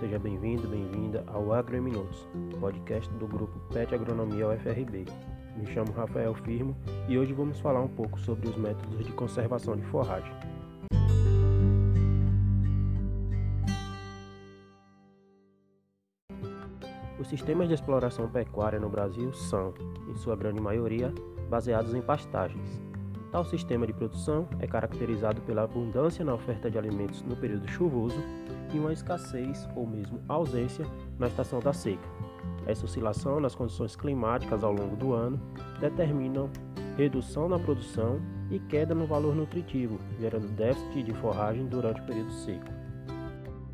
Seja bem-vindo, bem-vinda ao Agro em Minutos, podcast do grupo PET Agronomia UFRB. Me chamo Rafael Firmo e hoje vamos falar um pouco sobre os métodos de conservação de forragem. Os sistemas de exploração pecuária no Brasil são, em sua grande maioria, baseados em pastagens. Tal sistema de produção é caracterizado pela abundância na oferta de alimentos no período chuvoso e uma escassez ou mesmo ausência na estação da seca. Essa oscilação nas condições climáticas ao longo do ano determinam redução na produção e queda no valor nutritivo, gerando déficit de forragem durante o período seco.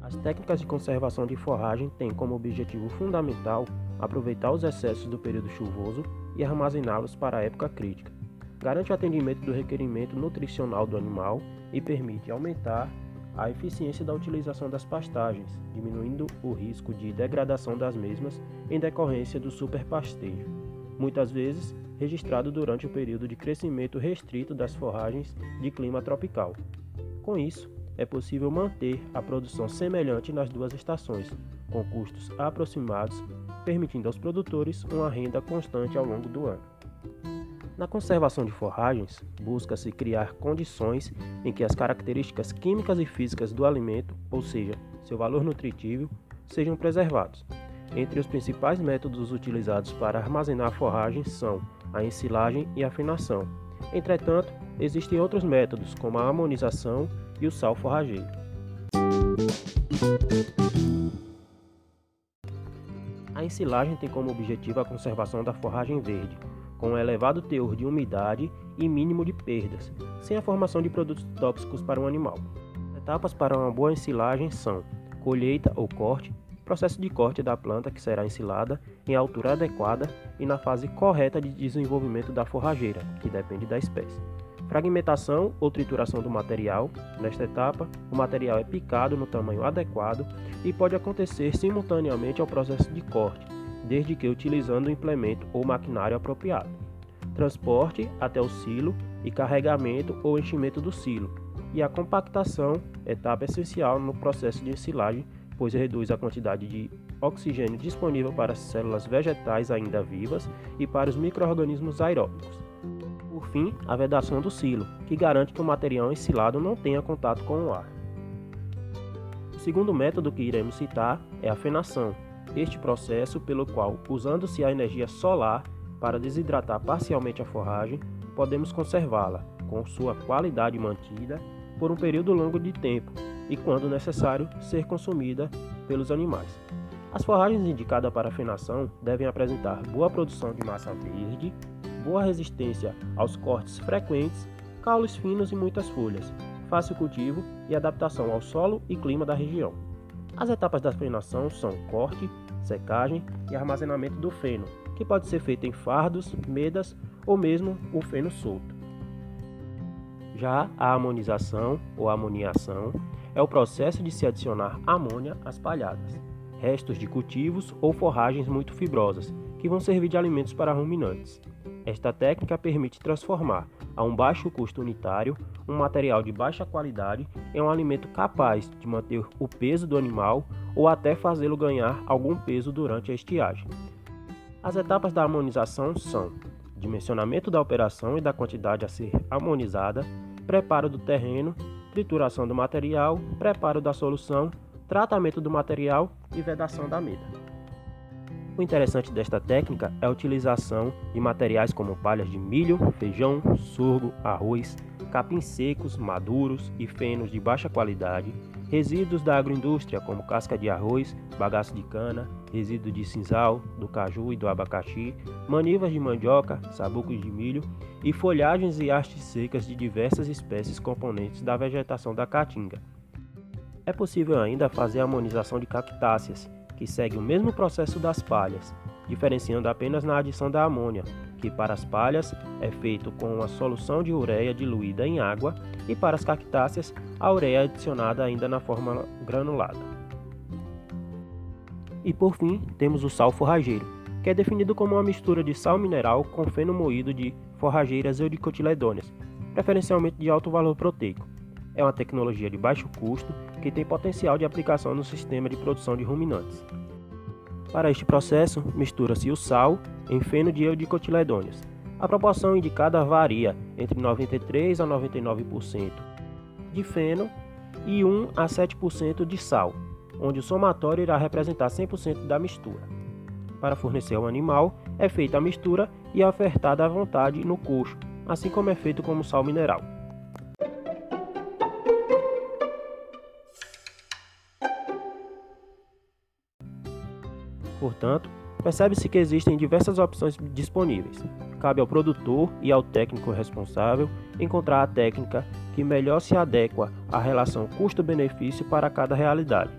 As técnicas de conservação de forragem têm como objetivo fundamental aproveitar os excessos do período chuvoso e armazená-los para a época crítica. Garante o atendimento do requerimento nutricional do animal e permite aumentar a eficiência da utilização das pastagens, diminuindo o risco de degradação das mesmas em decorrência do superpastejo, muitas vezes registrado durante o período de crescimento restrito das forragens de clima tropical. Com isso, é possível manter a produção semelhante nas duas estações, com custos aproximados, permitindo aos produtores uma renda constante ao longo do ano. Na conservação de forragens, busca-se criar condições em que as características químicas e físicas do alimento, ou seja, seu valor nutritivo, sejam preservados. Entre os principais métodos utilizados para armazenar forragens são a ensilagem e a afinação. Entretanto, existem outros métodos, como a amonização e o sal forrageiro. A ensilagem tem como objetivo a conservação da forragem verde, com um elevado teor de umidade e mínimo de perdas, sem a formação de produtos tóxicos para o animal. Etapas para uma boa ensilagem são colheita ou corte, processo de corte da planta que será ensilada em altura adequada e na fase correta de desenvolvimento da forrageira, que depende da espécie. Fragmentação ou trituração do material. Nesta etapa, o material é picado no tamanho adequado e pode acontecer simultaneamente ao processo de corte, desde que utilizando o implemento ou maquinário apropriado. Transporte até o silo e carregamento ou enchimento do silo. E a compactação, etapa essencial no processo de ensilagem, pois reduz a quantidade de oxigênio disponível para as células vegetais ainda vivas e para os micro-organismos aeróbicos. Por fim, a vedação do silo, que garante que o material ensilado não tenha contato com o ar. O segundo método que iremos citar é a fenação, este processo pelo qual, usando-se a energia solar para desidratar parcialmente a forragem, podemos conservá-la, com sua qualidade mantida, por um período longo de tempo e, quando necessário, ser consumida pelos animais. As forragens indicadas para fenação devem apresentar boa produção de massa verde, boa resistência aos cortes frequentes, caules finos e muitas folhas, fácil cultivo e adaptação ao solo e clima da região. As etapas da fenação são corte, secagem e armazenamento do feno, que pode ser feito em fardos, medas ou mesmo o feno solto. Já a amonização ou amoniação é o processo de se adicionar amônia às palhadas, restos de cultivos ou forragens muito fibrosas, que vão servir de alimentos para ruminantes. Esta técnica permite transformar, a um baixo custo unitário, um material de baixa qualidade em um alimento capaz de manter o peso do animal ou até fazê-lo ganhar algum peso durante a estiagem. As etapas da amonização são dimensionamento da operação e da quantidade a ser amonizada, preparo do terreno, trituração do material, preparo da solução, tratamento do material e vedação da meda. O interessante desta técnica é a utilização de materiais como palhas de milho, feijão, sorgo, arroz, capins secos, maduros e fenos de baixa qualidade, resíduos da agroindústria como casca de arroz, bagaço de cana, resíduo de cinzal, do caju e do abacaxi, manivas de mandioca, sabucos de milho e folhagens e hastes secas de diversas espécies componentes da vegetação da caatinga. É possível ainda fazer a harmonização de cactáceas, que segue o mesmo processo das palhas, diferenciando apenas na adição da amônia, que para as palhas é feito com uma solução de ureia diluída em água e para as cactáceas a ureia é adicionada ainda na forma granulada. E por fim, temos o sal forrageiro, que é definido como uma mistura de sal mineral com feno moído de forrageiras euricotiledôneas, preferencialmente de alto valor proteico. É uma tecnologia de baixo custo que tem potencial de aplicação no sistema de produção de ruminantes. Para este processo, mistura-se o sal em fenodicotiledôneos. A proporção indicada varia entre 93 a 99% de feno e 1 a 7% de sal, onde o somatório irá representar 100% da mistura. Para fornecer ao animal, é feita a mistura e ofertada à vontade no coxo, assim como é feito como sal mineral. Portanto, percebe-se que existem diversas opções disponíveis. Cabe ao produtor e ao técnico responsável encontrar a técnica que melhor se adequa à relação custo-benefício para cada realidade,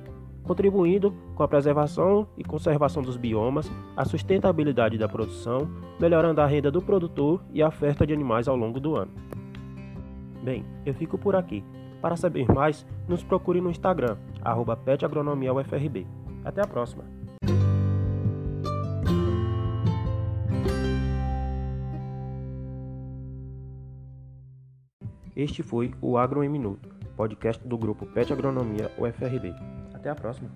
contribuindo com a preservação e conservação dos biomas, a sustentabilidade da produção, melhorando a renda do produtor e a oferta de animais ao longo do ano. Bem, eu fico por aqui. Para saber mais, nos procure no Instagram, arroba Até a próxima! Este foi o Agro em Minuto, podcast do grupo PET Agronomia UFRB. Até a próxima!